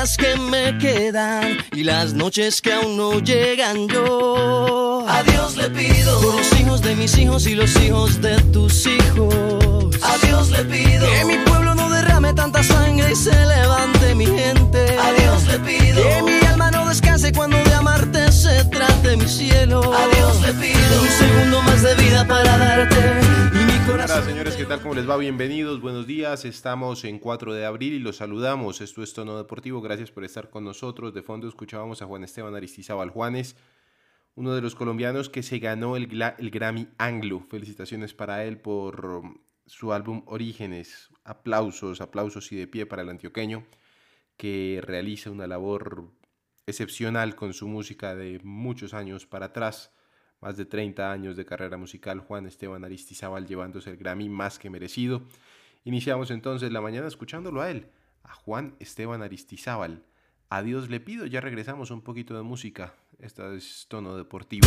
que me quedan y las noches que aún no llegan yo. A Dios le pido por los hijos de mis hijos y los hijos de tus hijos. A Dios le pido que mi pueblo no derrame tanta sangre y se levante mi gente. A Dios le pido que mi alma no descanse cuando de amarte se trate mi cielo. A Dios le pido un segundo más de vida para darte señores, ¿qué tal? ¿Cómo les va? Bienvenidos, buenos días. Estamos en 4 de abril y los saludamos. Esto es Tono Deportivo. Gracias por estar con nosotros. De fondo escuchábamos a Juan Esteban Aristizábal Juanes, uno de los colombianos que se ganó el, Grammy Anglo. Felicitaciones para él por um, su álbum Orígenes. Aplausos, aplausos y de pie para el antioqueño que realiza una labor excepcional con su música de muchos años para atrás, más de 30 años de carrera musical, Juan Esteban Aristizábal llevándose el Grammy más que merecido. Iniciamos entonces la mañana escuchándolo a él, a Juan Esteban Aristizábal. A Dios le pido, ya regresamos un poquito de música. Esta es tono deportivo.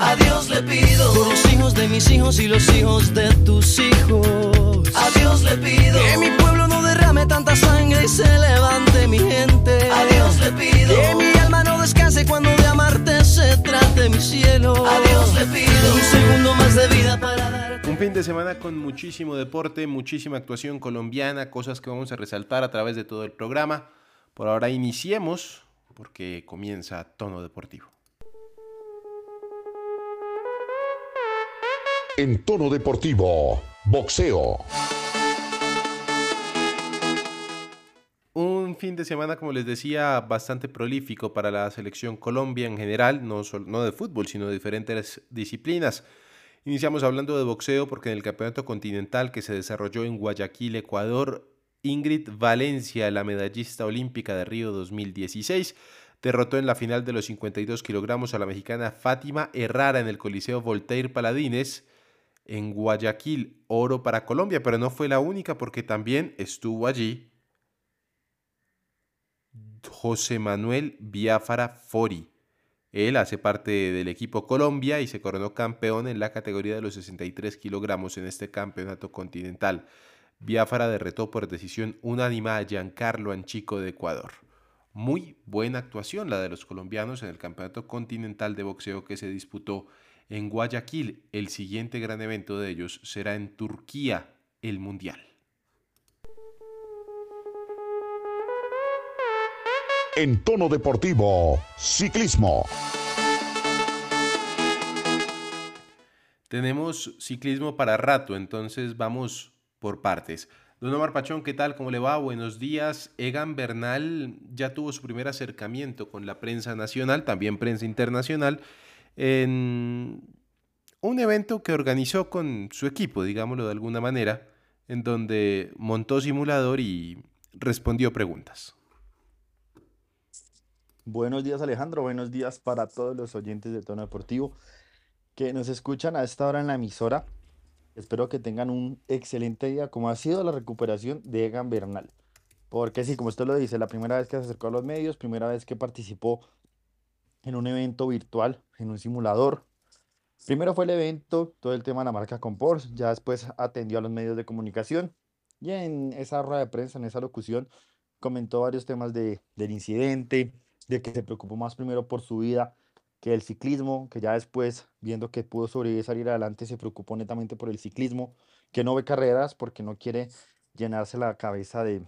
A Dios le pido por los hijos de mis hijos y los hijos de tus hijos. A Dios le pido que mi pueblo no derrame tanta sangre y se levante mi gente. A Dios le pido que mi alma no descanse cuando de amarte se trate mi cielo. A Dios le pido un segundo más de vida para darte. Un fin de semana con muchísimo deporte, muchísima actuación colombiana, cosas que vamos a resaltar a través de todo el programa. Por ahora iniciemos porque comienza tono deportivo. En tono deportivo, boxeo. Un fin de semana, como les decía, bastante prolífico para la selección Colombia en general, no, sol- no de fútbol, sino de diferentes disciplinas. Iniciamos hablando de boxeo porque en el Campeonato Continental que se desarrolló en Guayaquil, Ecuador, Ingrid Valencia, la medallista olímpica de Río 2016, derrotó en la final de los 52 kilogramos a la mexicana Fátima Herrara en el Coliseo Voltaire Paladines en Guayaquil, oro para Colombia, pero no fue la única porque también estuvo allí José Manuel Biafara Fori. Él hace parte del equipo Colombia y se coronó campeón en la categoría de los 63 kilogramos en este campeonato continental. Biafara derretó por decisión unánime a Giancarlo Anchico de Ecuador. Muy buena actuación la de los colombianos en el campeonato continental de boxeo que se disputó en Guayaquil. El siguiente gran evento de ellos será en Turquía, el Mundial. En tono deportivo, ciclismo. Tenemos ciclismo para rato, entonces vamos por partes. Don Omar Pachón, ¿qué tal? ¿Cómo le va? Buenos días. Egan Bernal ya tuvo su primer acercamiento con la prensa nacional, también prensa internacional, en un evento que organizó con su equipo, digámoslo de alguna manera, en donde montó simulador y respondió preguntas. Buenos días Alejandro, buenos días para todos los oyentes de Tono Deportivo que nos escuchan a esta hora en la emisora. Espero que tengan un excelente día, como ha sido la recuperación de Egan Bernal. Porque sí, como usted lo dice, la primera vez que se acercó a los medios, primera vez que participó en un evento virtual, en un simulador. Primero fue el evento, todo el tema de la marca Compors, ya después atendió a los medios de comunicación y en esa rueda de prensa, en esa locución, comentó varios temas de, del incidente, de que se preocupó más primero por su vida que el ciclismo, que ya después, viendo que pudo sobrevivir y salir adelante, se preocupó netamente por el ciclismo, que no ve carreras porque no quiere llenarse la cabeza de,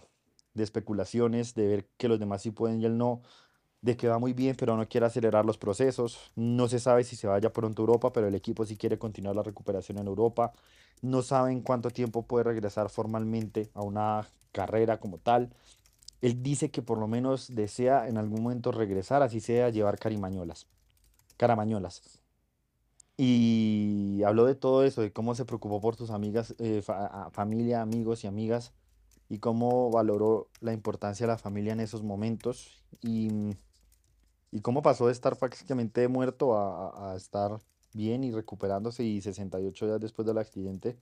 de especulaciones, de ver que los demás sí pueden y él no, de que va muy bien, pero no quiere acelerar los procesos. No se sabe si se vaya pronto a Europa, pero el equipo sí quiere continuar la recuperación en Europa. No saben cuánto tiempo puede regresar formalmente a una carrera como tal. Él dice que por lo menos desea en algún momento regresar, así sea llevar carimañolas, caramañolas. Y habló de todo eso, de cómo se preocupó por sus amigas, eh, familia, amigos y amigas, y cómo valoró la importancia de la familia en esos momentos. Y y cómo pasó de estar prácticamente muerto a, estar bien y recuperándose y 68 días después del accidente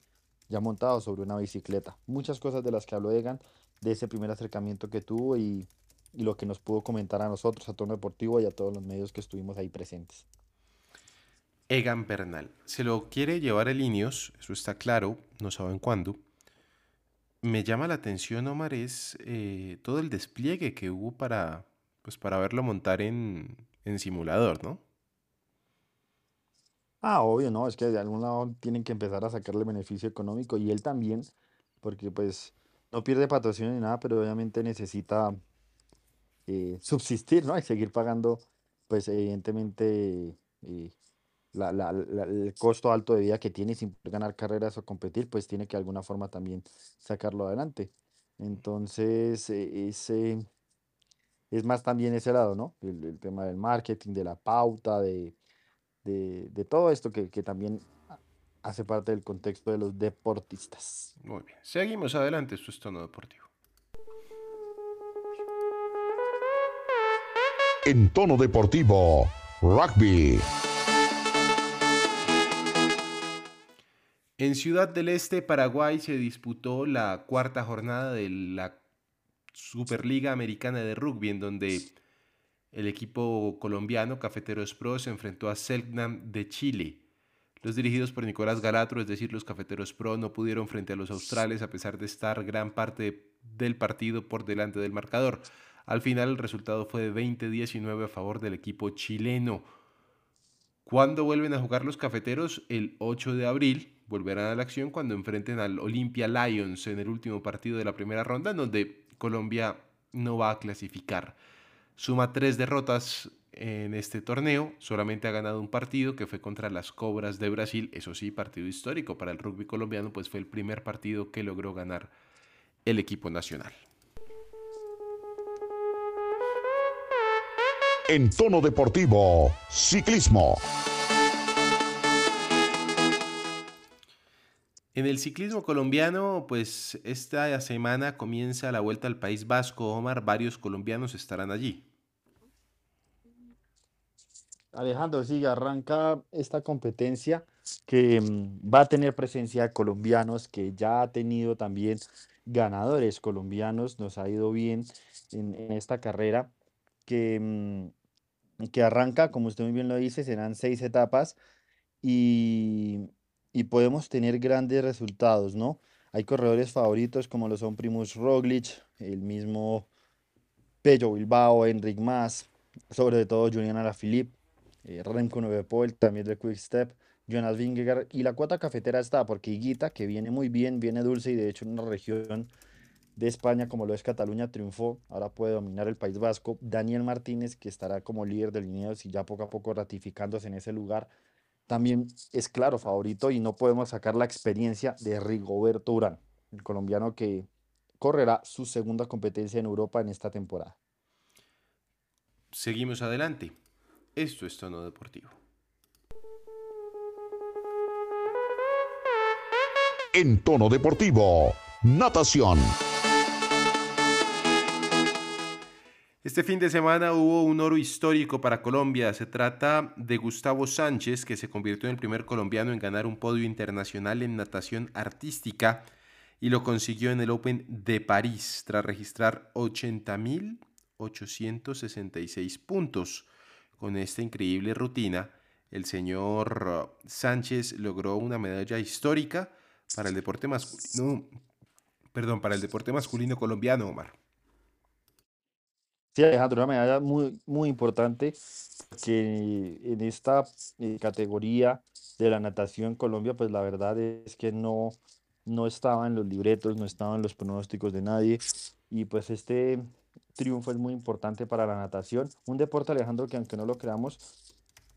ya montado sobre una bicicleta. Muchas cosas de las que habló Egan, de ese primer acercamiento que tuvo y, y lo que nos pudo comentar a nosotros, a Tono Deportivo y a todos los medios que estuvimos ahí presentes. Egan Bernal. Se lo quiere llevar el Ineos, eso está claro, no saben cuándo. Me llama la atención, Omar, es eh, todo el despliegue que hubo para, pues, para verlo montar en, en simulador, ¿no? Ah, obvio, no, es que de algún lado tienen que empezar a sacarle beneficio económico y él también, porque pues no pierde patrocinio ni nada, pero obviamente necesita eh, subsistir, ¿no? Y seguir pagando, pues evidentemente, eh, la- la- el costo alto de vida que tiene sin ganar carreras o competir, pues tiene que de alguna forma también sacarlo adelante. Entonces, eh, ese es más también ese lado, ¿no? El, el tema del marketing, de la pauta, de, de, de todo esto que, que también hace parte del contexto de los deportistas. Muy bien. Seguimos adelante, esto es tono deportivo. En tono deportivo, rugby. En Ciudad del Este, Paraguay, se disputó la cuarta jornada de la Superliga Americana de Rugby, en donde el equipo colombiano Cafeteros Pro se enfrentó a Selknam de Chile. Los dirigidos por Nicolás Galatro, es decir, los Cafeteros Pro, no pudieron frente a los australes a pesar de estar gran parte del partido por delante del marcador. Al final el resultado fue de 20-19 a favor del equipo chileno. ¿Cuándo vuelven a jugar los cafeteros? El 8 de abril volverán a la acción cuando enfrenten al Olympia Lions en el último partido de la primera ronda, donde Colombia no va a clasificar. Suma tres derrotas en este torneo, solamente ha ganado un partido que fue contra las Cobras de Brasil, eso sí, partido histórico para el rugby colombiano, pues fue el primer partido que logró ganar el equipo nacional. En tono deportivo, ciclismo. En el ciclismo colombiano, pues esta semana comienza la vuelta al País Vasco, Omar, varios colombianos estarán allí. Alejandro, sí, arranca esta competencia que mm, va a tener presencia de colombianos, que ya ha tenido también ganadores colombianos, nos ha ido bien en, esta carrera, que, mm, que arranca, como usted muy bien lo dice, serán seis etapas y, y podemos tener grandes resultados, ¿no? Hay corredores favoritos como lo son Primus Roglic, el mismo Pello Bilbao, Enric Mas, sobre todo Julián Alaphilippe eh, Remco Evenepoel, también de Quick Step, Jonas Vingegaard y la cuota cafetera está porque Higuita, que viene muy bien, viene dulce y de hecho en una región de España como lo es Cataluña triunfó, ahora puede dominar el País Vasco, Daniel Martínez que estará como líder del Ineos y ya poco a poco ratificándose en ese lugar, también es claro favorito y no podemos sacar la experiencia de Rigoberto Urán, el colombiano que correrá su segunda competencia en Europa en esta temporada. Seguimos adelante. Esto es tono deportivo. En tono deportivo, natación. Este fin de semana hubo un oro histórico para Colombia. Se trata de Gustavo Sánchez, que se convirtió en el primer colombiano en ganar un podio internacional en natación artística y lo consiguió en el Open de París tras registrar 80.866 puntos. Con esta increíble rutina, el señor Sánchez logró una medalla histórica para el deporte masculino, perdón, para el deporte masculino colombiano, Omar. Sí, Alejandro, una medalla muy, muy importante que en esta eh, categoría de la natación en Colombia, pues la verdad es que no, no estaba en los libretos, no estaban los pronósticos de nadie. Y pues este triunfo es muy importante para la natación. Un deporte, Alejandro, que aunque no lo creamos,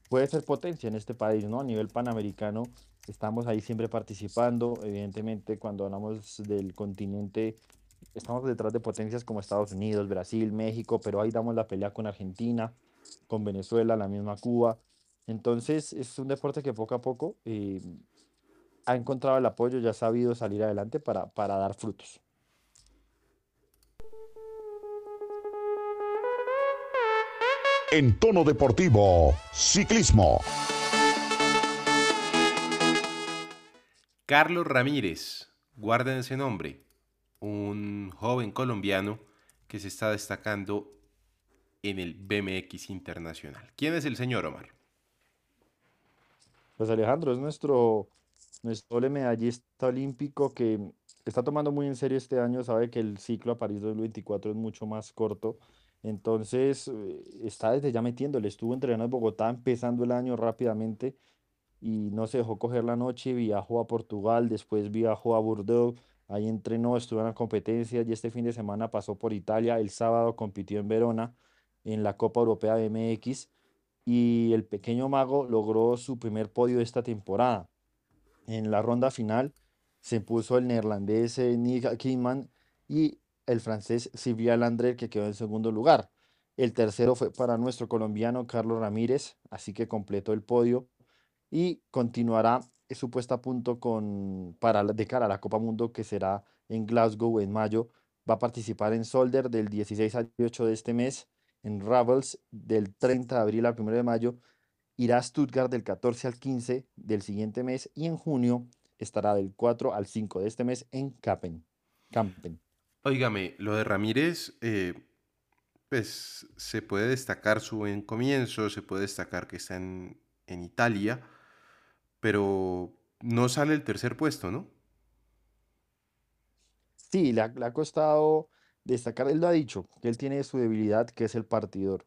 puede ser potencia en este país, ¿no? A nivel panamericano, estamos ahí siempre participando. Evidentemente, cuando hablamos del continente, estamos detrás de potencias como Estados Unidos, Brasil, México, pero ahí damos la pelea con Argentina, con Venezuela, la misma Cuba. Entonces, es un deporte que poco a poco eh, ha encontrado el apoyo y ha sabido salir adelante para, para dar frutos. En tono deportivo, ciclismo. Carlos Ramírez, guarden ese nombre, un joven colombiano que se está destacando en el BMX internacional. ¿Quién es el señor Omar? Pues Alejandro, es nuestro, nuestro doble medallista olímpico que está tomando muy en serio este año, sabe que el ciclo a París 2024 es mucho más corto entonces, eh, está desde ya metiéndole. Estuvo entrenando en Bogotá empezando el año rápidamente y no se dejó coger la noche. Viajó a Portugal, después viajó a Bordeaux. Ahí entrenó, estuvo en la competencia y este fin de semana pasó por Italia. El sábado compitió en Verona en la Copa Europea de MX y el pequeño mago logró su primer podio esta temporada. En la ronda final se puso el neerlandés eh, Nick Kingman y el francés Sylvia Landré, que quedó en segundo lugar. El tercero fue para nuestro colombiano Carlos Ramírez, así que completó el podio y continuará su puesta a punto con, para, de cara a la Copa Mundo que será en Glasgow en mayo. Va a participar en Solder del 16 al 18 de este mes, en Ravels del 30 de abril al 1 de mayo, irá a Stuttgart del 14 al 15 del siguiente mes y en junio estará del 4 al 5 de este mes en Kampen. Kampen. Óigame, lo de Ramírez, eh, pues se puede destacar su buen comienzo, se puede destacar que está en, Italia, pero no sale el tercer puesto, ¿no? Sí, le ha, costado destacar, él lo ha dicho, que él tiene su debilidad, que es el partidor.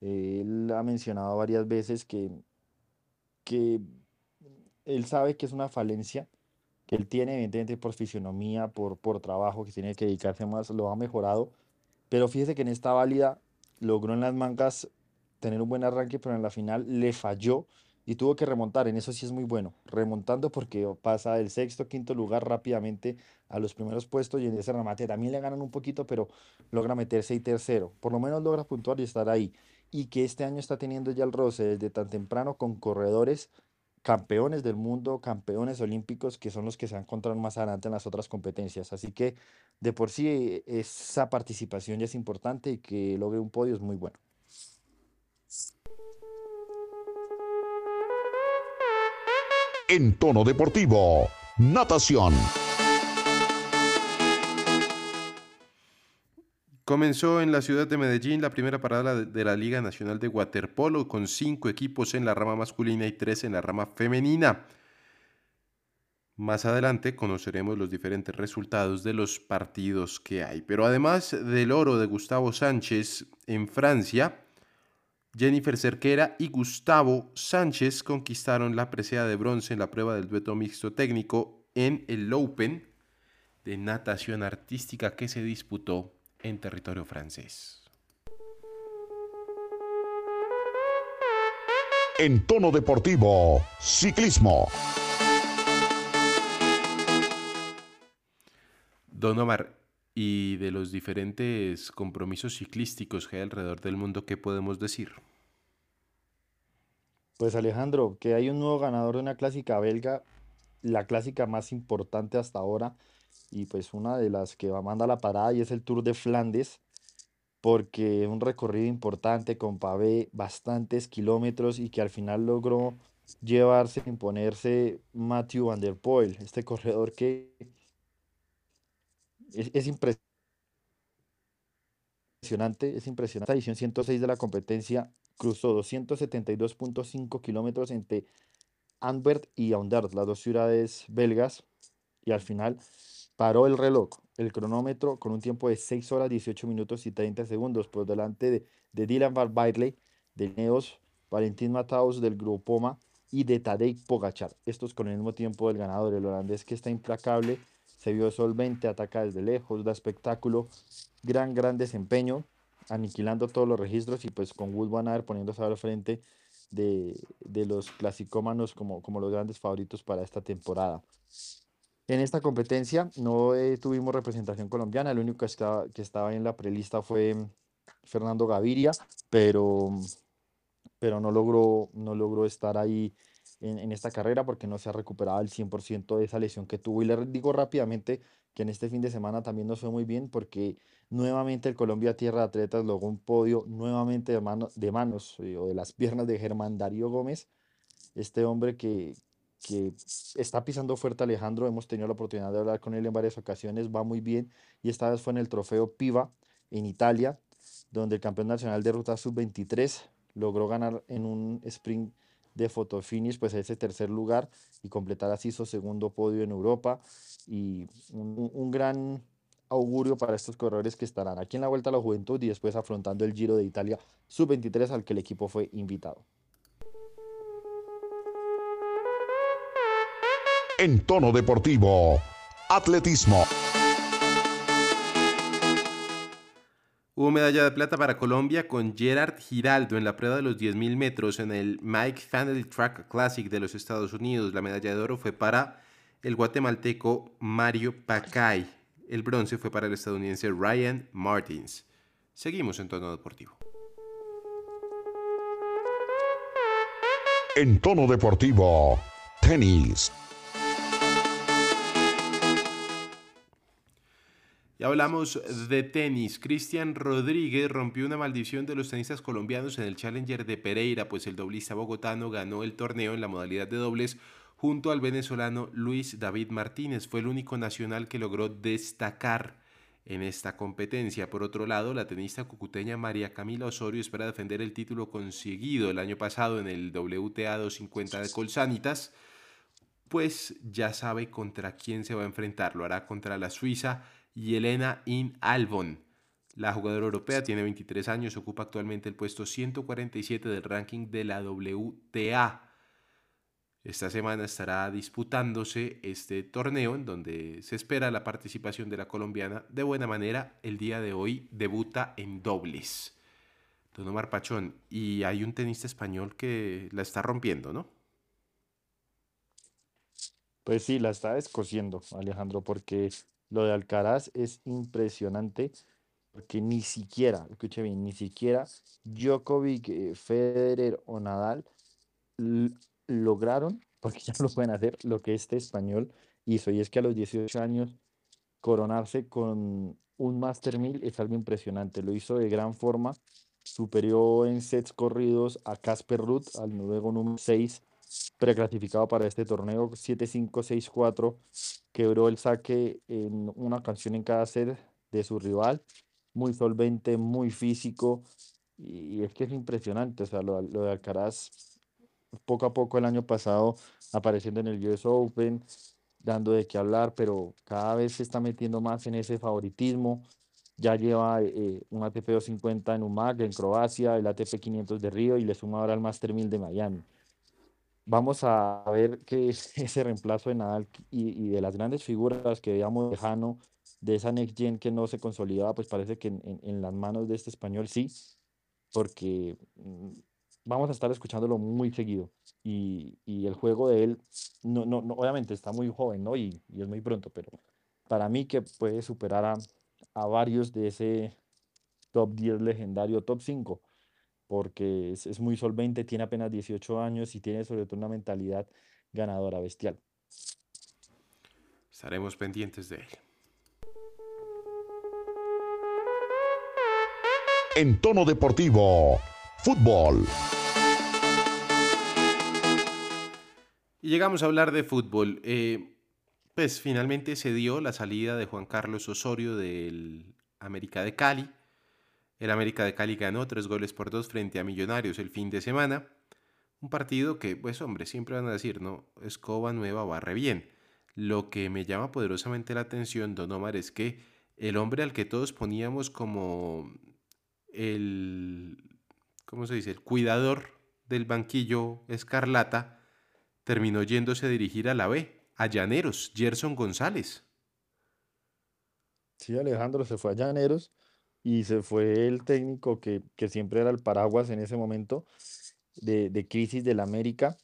Él ha mencionado varias veces que, que él sabe que es una falencia él tiene, evidentemente, por fisionomía, por, por trabajo, que tiene que dedicarse más, lo ha mejorado. Pero fíjese que en esta válida logró en las mangas tener un buen arranque, pero en la final le falló y tuvo que remontar. En eso sí es muy bueno, remontando porque pasa del sexto, quinto lugar rápidamente a los primeros puestos y en ese remate también le ganan un poquito, pero logra meterse y tercero. Por lo menos logra puntuar y estar ahí. Y que este año está teniendo ya el roce desde tan temprano con corredores campeones del mundo, campeones olímpicos, que son los que se van a más adelante en las otras competencias. Así que de por sí esa participación ya es importante y que logre un podio es muy bueno. En tono deportivo, natación. Comenzó en la ciudad de Medellín la primera parada de la Liga Nacional de Waterpolo con cinco equipos en la rama masculina y tres en la rama femenina. Más adelante conoceremos los diferentes resultados de los partidos que hay. Pero además del oro de Gustavo Sánchez en Francia, Jennifer Cerquera y Gustavo Sánchez conquistaron la presea de bronce en la prueba del dueto mixto técnico en el Open de natación artística que se disputó en territorio francés. En tono deportivo, ciclismo. Don Omar, y de los diferentes compromisos ciclísticos que hay alrededor del mundo, ¿qué podemos decir? Pues Alejandro, que hay un nuevo ganador de una clásica belga, la clásica más importante hasta ahora, y pues una de las que va a mandar la parada y es el Tour de Flandes, porque un recorrido importante con pavé, bastantes kilómetros y que al final logró llevarse, imponerse Matthew Van Der Poel, este corredor que es, es impresionante, es impresionante. edición 106 de la competencia cruzó 272.5 kilómetros entre Antwerp y Aundert, las dos ciudades belgas, y al final paró el reloj, el cronómetro, con un tiempo de 6 horas, 18 minutos y 30 segundos, por delante de, Dylan Van de Neos, Valentín Mataus del Grupoma y de Tadej Pogachar. Estos con el mismo tiempo del ganador, el holandés que está implacable, se vio solvente, ataca desde lejos, da espectáculo, gran, gran desempeño, aniquilando todos los registros y pues con Wood Van poniéndose al frente de, de, los clasicómanos como, como los grandes favoritos para esta temporada. En esta competencia no eh, tuvimos representación colombiana, el único que estaba, que estaba en la prelista fue Fernando Gaviria, pero, pero no, logró, no logró estar ahí en, esta carrera porque no se ha recuperado el 100% de esa lesión que tuvo. Y le digo rápidamente que en este fin de semana también nos fue muy bien porque nuevamente el Colombia Tierra de Atletas logró un podio nuevamente de, mano, de manos eh, o de las piernas de Germán Darío Gómez, este hombre que, que está pisando fuerte Alejandro, hemos tenido la oportunidad de hablar con él en varias ocasiones, va muy bien y esta vez fue en el trofeo Piva en Italia, donde el campeón nacional de ruta sub-23 logró ganar en un sprint de fotofinish pues ese tercer lugar y completar así su segundo podio en Europa y un, un, gran augurio para estos corredores que estarán aquí en la Vuelta a la Juventud y después afrontando el Giro de Italia sub-23 al que el equipo fue invitado. En tono deportivo, atletismo. Hubo medalla de plata para Colombia con Gerard Giraldo en la prueba de los 10.000 metros en el Mike Family Track Classic de los Estados Unidos. La medalla de oro fue para el guatemalteco Mario Pacay. El bronce fue para el estadounidense Ryan Martins. Seguimos en tono deportivo. En tono deportivo, tenis. Y hablamos de tenis. Cristian Rodríguez rompió una maldición de los tenistas colombianos en el Challenger de Pereira, pues el doblista bogotano ganó el torneo en la modalidad de dobles junto al venezolano Luis David Martínez. Fue el único nacional que logró destacar en esta competencia. Por otro lado, la tenista cucuteña María Camila Osorio espera defender el título conseguido el año pasado en el WTA 250 de Colsanitas, pues ya sabe contra quién se va a enfrentar. Lo hará contra la Suiza y Elena In Albon. La jugadora europea tiene 23 años, ocupa actualmente el puesto 147 del ranking de la WTA. Esta semana estará disputándose este torneo en donde se espera la participación de la colombiana de buena manera. El día de hoy debuta en dobles. Don Omar Pachón, y hay un tenista español que la está rompiendo, ¿no? Pues sí, la está descosiendo, Alejandro, porque lo de Alcaraz es impresionante porque ni siquiera, escuche bien, ni siquiera Djokovic, eh, Federer o Nadal lograron, porque ya lo pueden hacer, lo que este español hizo. Y es que a los 18 años coronarse con un Master 1000 es algo impresionante. Lo hizo de gran forma, superior en sets corridos a Casper Ruth, al noruego número 6 preclasificado para este torneo, 7-5, 6-4, quebró el saque en una canción en cada set de su rival, muy solvente, muy físico, y es que es impresionante, o sea, lo, lo de Alcaraz, poco a poco el año pasado apareciendo en el US Open, dando de qué hablar, pero cada vez se está metiendo más en ese favoritismo, ya lleva eh, un ATP 250 en UMAC en Croacia, el ATP 500 de Río y le suma ahora el Master 1000 de Miami. Vamos a ver qué es ese reemplazo de Nadal y, y de las grandes figuras que veíamos lejano de esa next gen que no se consolidaba, pues parece que en, en, en las manos de este español sí, porque mm, vamos a estar escuchándolo muy seguido. Y, y el juego de él, no, no, no, obviamente está muy joven, ¿no? Y, y, es muy pronto, pero para mí que puede superar a, a varios de ese top 10 legendario, top 5 porque es, es, muy solvente, tiene apenas 18 años y tiene sobre todo una mentalidad ganadora bestial. Estaremos pendientes de él. En tono deportivo, fútbol. Y llegamos a hablar de fútbol. Eh, pues finalmente se dio la salida de Juan Carlos Osorio del América de Cali el América de Cali ganó tres goles por dos frente a Millonarios el fin de semana. Un partido que, pues hombre, siempre van a decir, ¿no? Escoba nueva barre bien. Lo que me llama poderosamente la atención, Don Omar, es que el hombre al que todos poníamos como el, ¿cómo se dice?, el cuidador del banquillo escarlata, terminó yéndose a dirigir a la B, a Llaneros, Gerson González. Sí, Alejandro se fue a Llaneros y se fue el técnico que, que siempre era el paraguas en ese momento de, de crisis del América,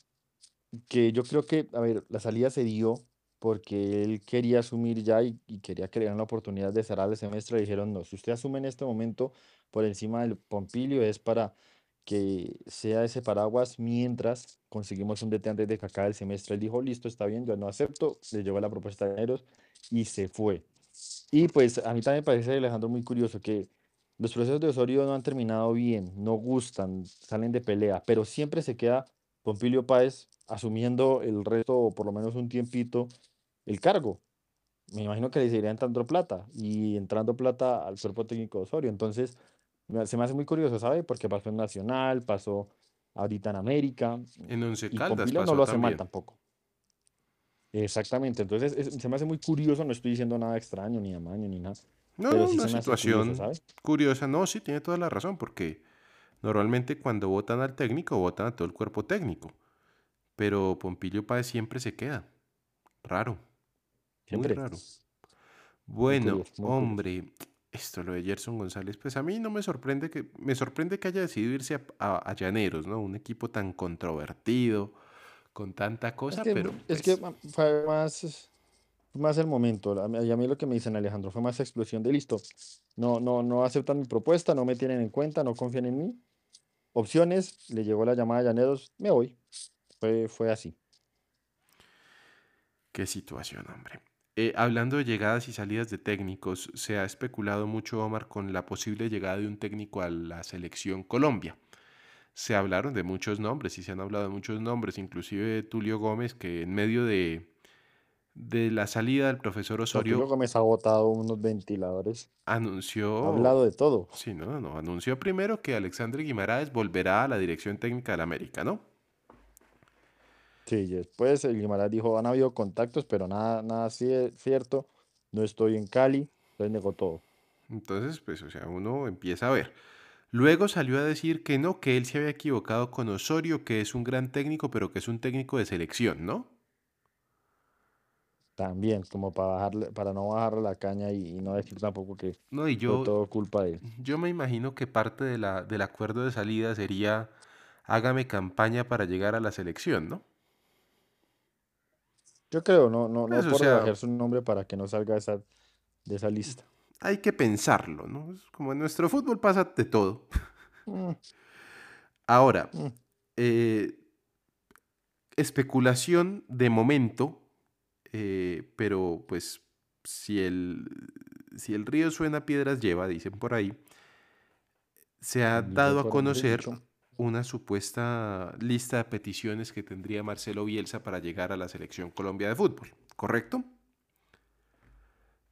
que yo creo que, a ver, la salida se dio porque él quería asumir ya y, quería crear una oportunidad de cerrar el semestre. Le dijeron, no, si usted asume en este momento por encima del Pompilio es para que sea ese paraguas mientras conseguimos un DT antes de que acabe el semestre. Él dijo, listo, está bien, yo no acepto, le llegó la propuesta de Llaneros y se fue. Y pues a mí también me parece, Alejandro, muy curioso que los procesos de Osorio no han terminado bien, no gustan, salen de pelea, pero siempre se queda Pompilio Páez asumiendo el resto, o por lo menos un tiempito, el cargo. Me imagino que le seguiría entrando plata y entrando plata al cuerpo técnico de Osorio. Entonces, se me hace muy curioso, ¿sabe? Porque pasó en Nacional, pasó ahorita en América En Once y Caldas Pompilio no lo hace mal tampoco. Exactamente, entonces es- se me hace muy curioso, no estoy diciendo nada extraño, ni amaño, ni nada, No, pero sí una situación ¿sabes? curiosa. No, sí, tiene toda la razón, porque normalmente cuando votan al técnico, votan a todo el cuerpo técnico. Pero Pompilio Páez siempre se queda. Raro, muy Siempre, raro. muy Bueno, curioso, muy curioso. hombre, esto lo de Gerson González, pues a mí no me sorprende que, me sorprende que haya decidido irse a, a- a Llaneros, ¿no? Un equipo tan controvertido, con tanta Es cosa, que, pero es que pues, fue más, más el momento, y a mí lo que me dicen Alejandro fue más explosión de listo, no, no, no aceptan mi propuesta, no me tienen en cuenta, no confían en mí, opciones, le llegó la llamada a Llaneros, me voy, fue, fue así. qué situación, hombre. Eh, hablando de llegadas y salidas de técnicos, se ha especulado mucho, Omar, con la posible llegada de un técnico a la selección Colombia. Se hablaron de muchos nombres y se han hablado de muchos nombres, inclusive de Tulio Gómez, que en medio de, de la salida del profesor No, Tulio Osorio Gómez ha botado unos ventiladores, ha anunció, hablado de todo, sí, no, no, no, anunció primero que Alexandre Guimaraes volverá a la dirección técnica del América, ¿no? sí, y después el Guimarães dijo, han habido contactos, pero nada, nada cie- cierto, no estoy en Cali, entonces negó todo. Entonces, pues, o sea, uno empieza a ver. Luego salió a decir que no, que él se había equivocado con Osorio, que es un gran técnico, pero que es un técnico de selección, ¿no? También, como para bajarle, para no bajarle la caña y, y no decir tampoco que No, y yo, todo culpa de él. yo me imagino que parte de la, del acuerdo de salida sería hágame campaña para llegar a la selección, ¿no? Yo creo, no, no, no Pues, o por sea, su nombre para que no salga de esa, de esa lista. Hay que pensarlo, ¿no? Es como en nuestro fútbol pasa de todo. Mm, Ahora, mm. eh, especulación de momento, eh, pero pues si el, si el río suena, piedras lleva, dicen por ahí, se ha Dicho dado a conocer una supuesta lista de peticiones que tendría Marcelo Bielsa para llegar a la selección Colombia de fútbol, ¿correcto?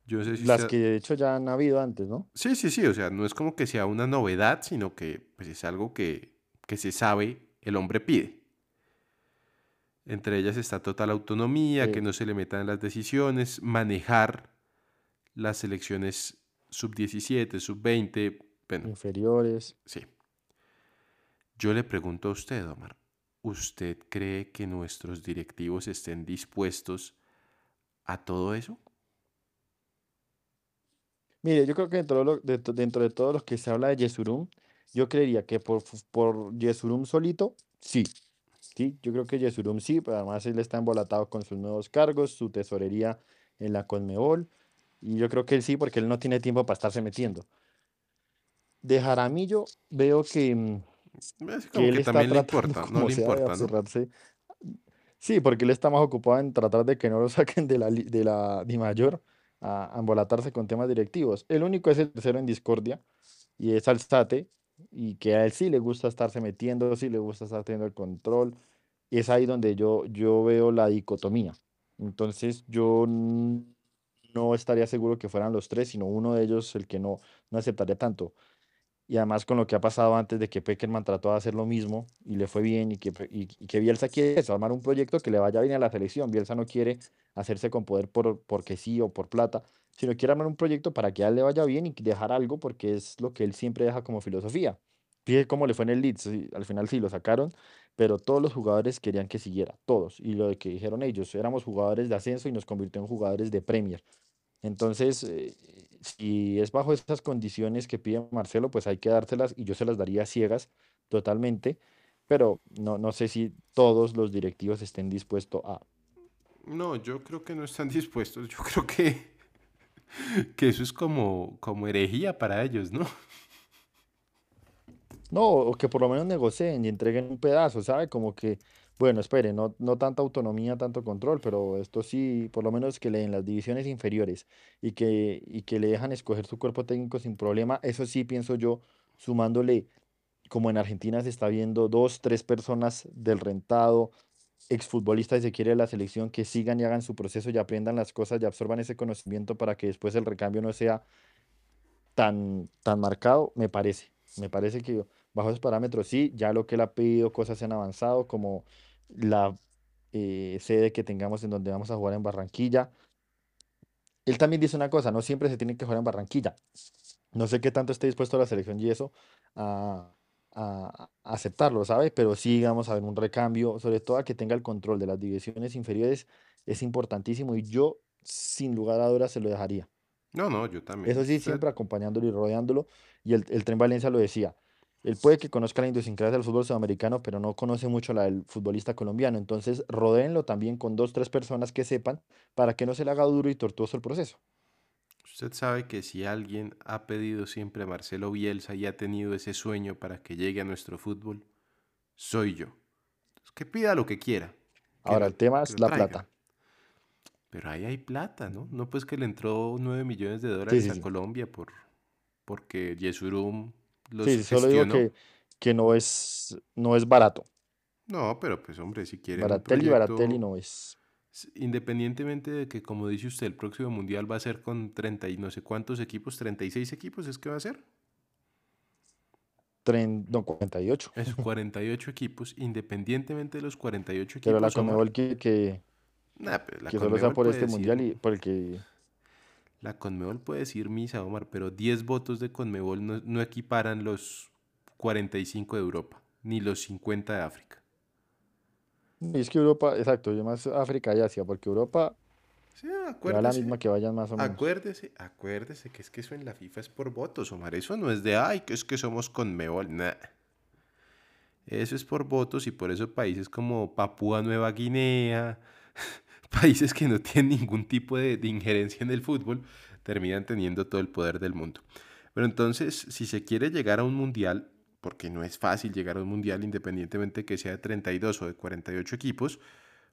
Yo no sé si Las que de hecho ya han habido antes, ¿no? Sí, sí, sí, o sea, no es como que sea una novedad, sino que pues, es algo que, que se sabe, el hombre pide. Entre ellas está total autonomía, que no se le metan las decisiones, manejar las selecciones sub-17, sub-20, bueno, Inferiores. sí. Yo le pregunto a usted, Omar, ¿usted cree que nuestros directivos estén dispuestos a todo eso? Mire, yo creo que dentro de, lo- de to- dentro de todos los que se habla de Yesurum, yo creería que por, fu- por Yesurum solito, sí. Sí, yo creo que Yesurum sí, pero además él está embolatado con sus nuevos cargos, su tesorería en la Conmebol, y yo creo que él sí, porque él no tiene tiempo para estarse metiendo. De Jaramillo veo que, mm, Es que como él que está también le tratando importa, no como le sea de importa, ¿no? Sí, porque él está más ocupado en tratar de que no lo saquen de la, li- de la Dimayor a, con temas directivos. El único es el tercero en discordia y es Alzate, y que a él sí le gusta estarse metiendo, sí le gusta estar teniendo el control. Y es ahí donde yo, yo veo la dicotomía. Entonces yo no estaría seguro que fueran los tres, sino uno de ellos el que no, no aceptaría tanto. Y además con lo que ha pasado antes de que Peckerman trató de hacer lo mismo y le fue bien y que, y, que Bielsa quiere eso, armar un proyecto que le vaya bien a la selección. Bielsa no quiere hacerse con poder por, porque sí o por plata, sino quiere armar un proyecto para que a él le vaya bien y dejar algo porque es lo que él siempre deja como filosofía. Fíjate cómo le fue en el Leeds, al final sí lo sacaron, pero todos los jugadores querían que siguiera, todos. Y lo que dijeron ellos, éramos jugadores de ascenso y nos convirtió en jugadores de Premier. Entonces, eh, si es bajo esas condiciones que pide Marcelo, pues hay que dárselas y yo se las daría ciegas totalmente, pero no, no sé si todos los directivos estén dispuestos a... No, yo creo que no están dispuestos, yo creo que, que eso es como, como herejía para ellos, ¿no? No, o que por lo menos negocien y entreguen un pedazo, ¿sabe? Como que bueno, espere, no, no tanta autonomía, tanto control, pero esto sí, por lo menos que le den las divisiones inferiores y que, y que le dejan escoger su cuerpo técnico sin problema, eso sí pienso yo, sumándole, como en Argentina se está viendo, dos, tres personas del rentado, exfutbolistas, si se quiere, de la selección, que sigan y hagan su proceso y aprendan las cosas y absorban ese conocimiento para que después el recambio no sea tan, tan marcado, me parece. Me parece que bajo esos parámetros sí, ya lo que él ha pedido, cosas se han avanzado, como la eh, sede que tengamos en donde vamos a jugar en Barranquilla. Él también dice una cosa, no siempre se tiene que jugar en Barranquilla. No sé qué tanto esté dispuesto la selección y eso a, aceptarlo, ¿sabe? Pero sí, vamos a ver un recambio, sobre todo a que tenga el control de las divisiones inferiores, es importantísimo y yo, sin lugar a dudas, se lo dejaría. No, no, yo también. Eso sí, siempre acompañándolo y rodeándolo. Y el, el Tren Valencia lo decía, él puede que conozca la idiosincrasia del fútbol sudamericano, pero no conoce mucho la del futbolista colombiano. Entonces, rodéenlo también con dos, tres personas que sepan para que no se le haga duro y tortuoso el proceso. Usted sabe que si alguien ha pedido siempre a Marcelo Bielsa y ha tenido ese sueño para que llegue a nuestro fútbol, soy yo. que pida lo que quiera. Ahora, el tema es la plata. Pero ahí hay plata, ¿no? No pues que le entró 9 millones de dólares a Colombia por porque Yesurum sí, solo digo que, que, no, es, no es barato. No, pero pues hombre, si quiere. Baratelli, Baratelli no es. Independientemente de que, como dice usted, el próximo mundial va a ser con 30 y no sé cuántos equipos, 36 equipos, ¿es que va a ser? no, 48. Es 48 equipos, independientemente de los 48 equipos. Pero la Conmebol que, que, que solo sea por este mundial y por el que la Conmebol puede decir misa, Omar, pero 10 votos de Conmebol no, equiparan los 45 de Europa, ni los 50 de África. Y es que Europa, exacto, yo más África y Asia, porque Europa sí, la misma que vayan más o menos. Acuérdese, acuérdese que es que eso en la FIFA es por votos, Omar. Eso no es de, ay, que es que somos Conmebol, nada. Eso es por votos y por eso países como Papúa Nueva Guinea, países que no tienen ningún tipo de, injerencia en el fútbol terminan teniendo todo el poder del mundo. Pero entonces, si se quiere llegar a un mundial, porque no es fácil llegar a un mundial independientemente que sea de 32 o de 48 equipos,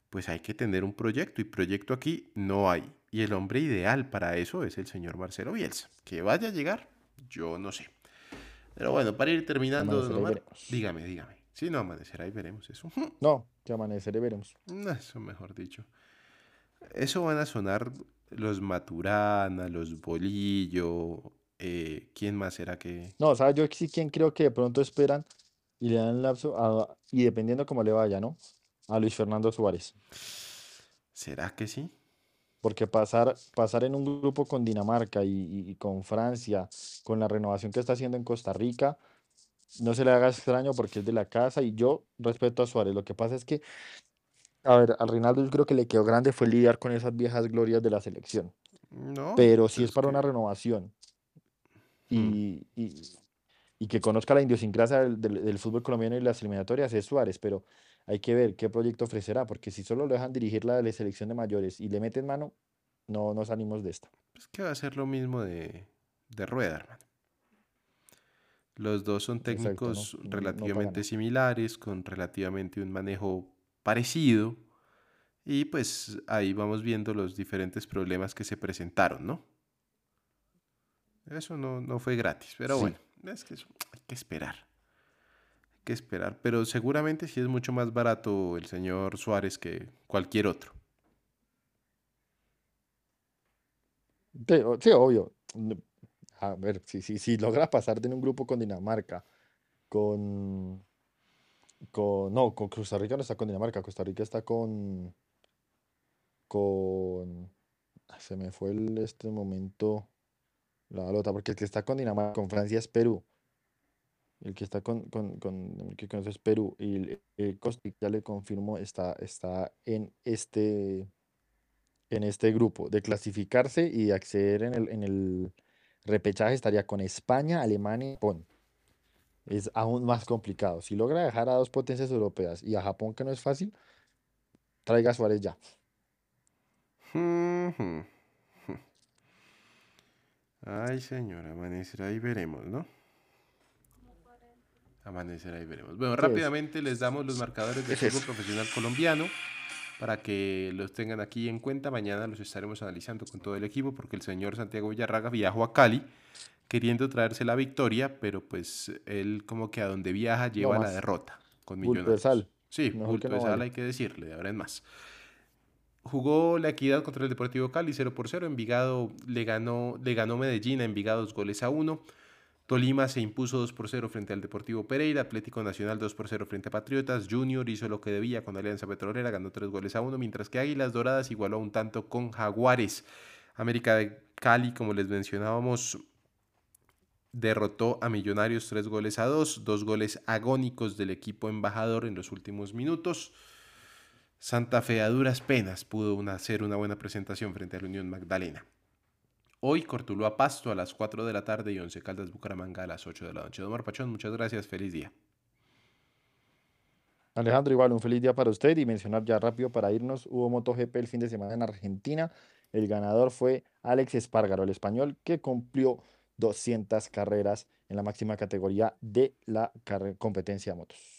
pues hay que tener un proyecto y proyecto aquí no hay. Y el hombre ideal para eso es el señor Marcelo Bielsa. Que vaya a llegar, yo no sé. Pero bueno, para ir terminando, dígame, dígame. Si no amanecerá y veremos eso. No, que amanecerá y veremos. Eso mejor dicho. Eso van a sonar los Maturana, los Bolillo. Eh, ¿Quién más será que.? No, o sea, yo sí quien creo que de pronto esperan y le dan lapso a, y dependiendo cómo le vaya, ¿no? A Luis Fernando Suárez. ¿Será que sí? Porque pasar, pasar en un grupo con Dinamarca y, y, con Francia, con la renovación que está haciendo en Costa Rica, no se le haga extraño porque es de la casa y yo respeto a Suárez. Lo que pasa es que a ver, al Reinaldo yo creo que le quedó grande fue lidiar con esas viejas glorias de la selección. No, Pero si es para una renovación mm. y, que conozca la idiosincrasia del, fútbol colombiano y las eliminatorias es Suárez, pero hay que ver qué proyecto ofrecerá, porque si solo lo dejan dirigir la, la selección de mayores y le meten mano, no nos salimos de esta. Es que va a ser lo mismo de, Rueda, hermano. Los dos son técnicos relativamente similares, con relativamente un manejo parecido y pues ahí vamos viendo los diferentes problemas que se presentaron, ¿no? Eso no, fue gratis, pero bueno, es que eso hay que esperar. Hay que esperar, pero seguramente sí es mucho más barato el señor Suárez que cualquier otro. Sí, obvio. a ver, si, si, si logra pasar de un grupo con Dinamarca, con, no, con Costa Rica no está con Dinamarca, Costa Rica está con, con, se me fue el, este momento la balota, porque el que está con Dinamarca, con Francia es Perú. El que está con, con, con el que conoce es Perú. Y el, el Costa Rica, ya le confirmo, está, está en este en este grupo. De clasificarse y acceder en el, en el repechaje estaría con España, Alemania y Japón. Es aún más complicado. Si logra dejar a dos potencias europeas y a Japón, que no es fácil, traiga a Suárez ya. Ay, señor, amanecerá y veremos, ¿no? Amanecerá y veremos. Bueno, rápidamente les damos los marcadores del fútbol profesional colombiano para que los tengan aquí en cuenta. Mañana los estaremos analizando con todo el equipo porque el señor Santiago Villarraga viajó a Cali queriendo traerse la victoria, pero pues él como que a donde viaja lleva la derrota con Millonarios. sal. Sí, bulto de sal hay que decirle, de ahora en más. Jugó la equidad contra el Deportivo Cali 0 por 0. Envigado le ganó, le ganó Medellín a Envigado dos goles a uno. Tolima se impuso 2 por 0 frente al Deportivo Pereira, Atlético Nacional 2 por 0 frente a Patriotas, Junior hizo lo que debía con Alianza Petrolera, ganó 3 goles a 1, mientras que Águilas Doradas igualó un tanto con Jaguares. América de Cali, como les mencionábamos, derrotó a Millonarios 3 goles a 2, dos goles agónicos del equipo embajador en los últimos minutos. Santa Fe a duras penas pudo hacer una buena presentación frente a la Unión Magdalena. Hoy a Pasto a las 4 de la tarde y Once Caldas Bucaramanga a las 8 de la noche. Don Marpachón, muchas gracias, feliz día. Alejandro, igual un feliz día para usted y mencionar ya rápido para irnos, hubo MotoGP el fin de semana en Argentina, el ganador fue Alex Espargaro, el español, que cumplió 200 carreras en la máxima categoría de la competencia de motos.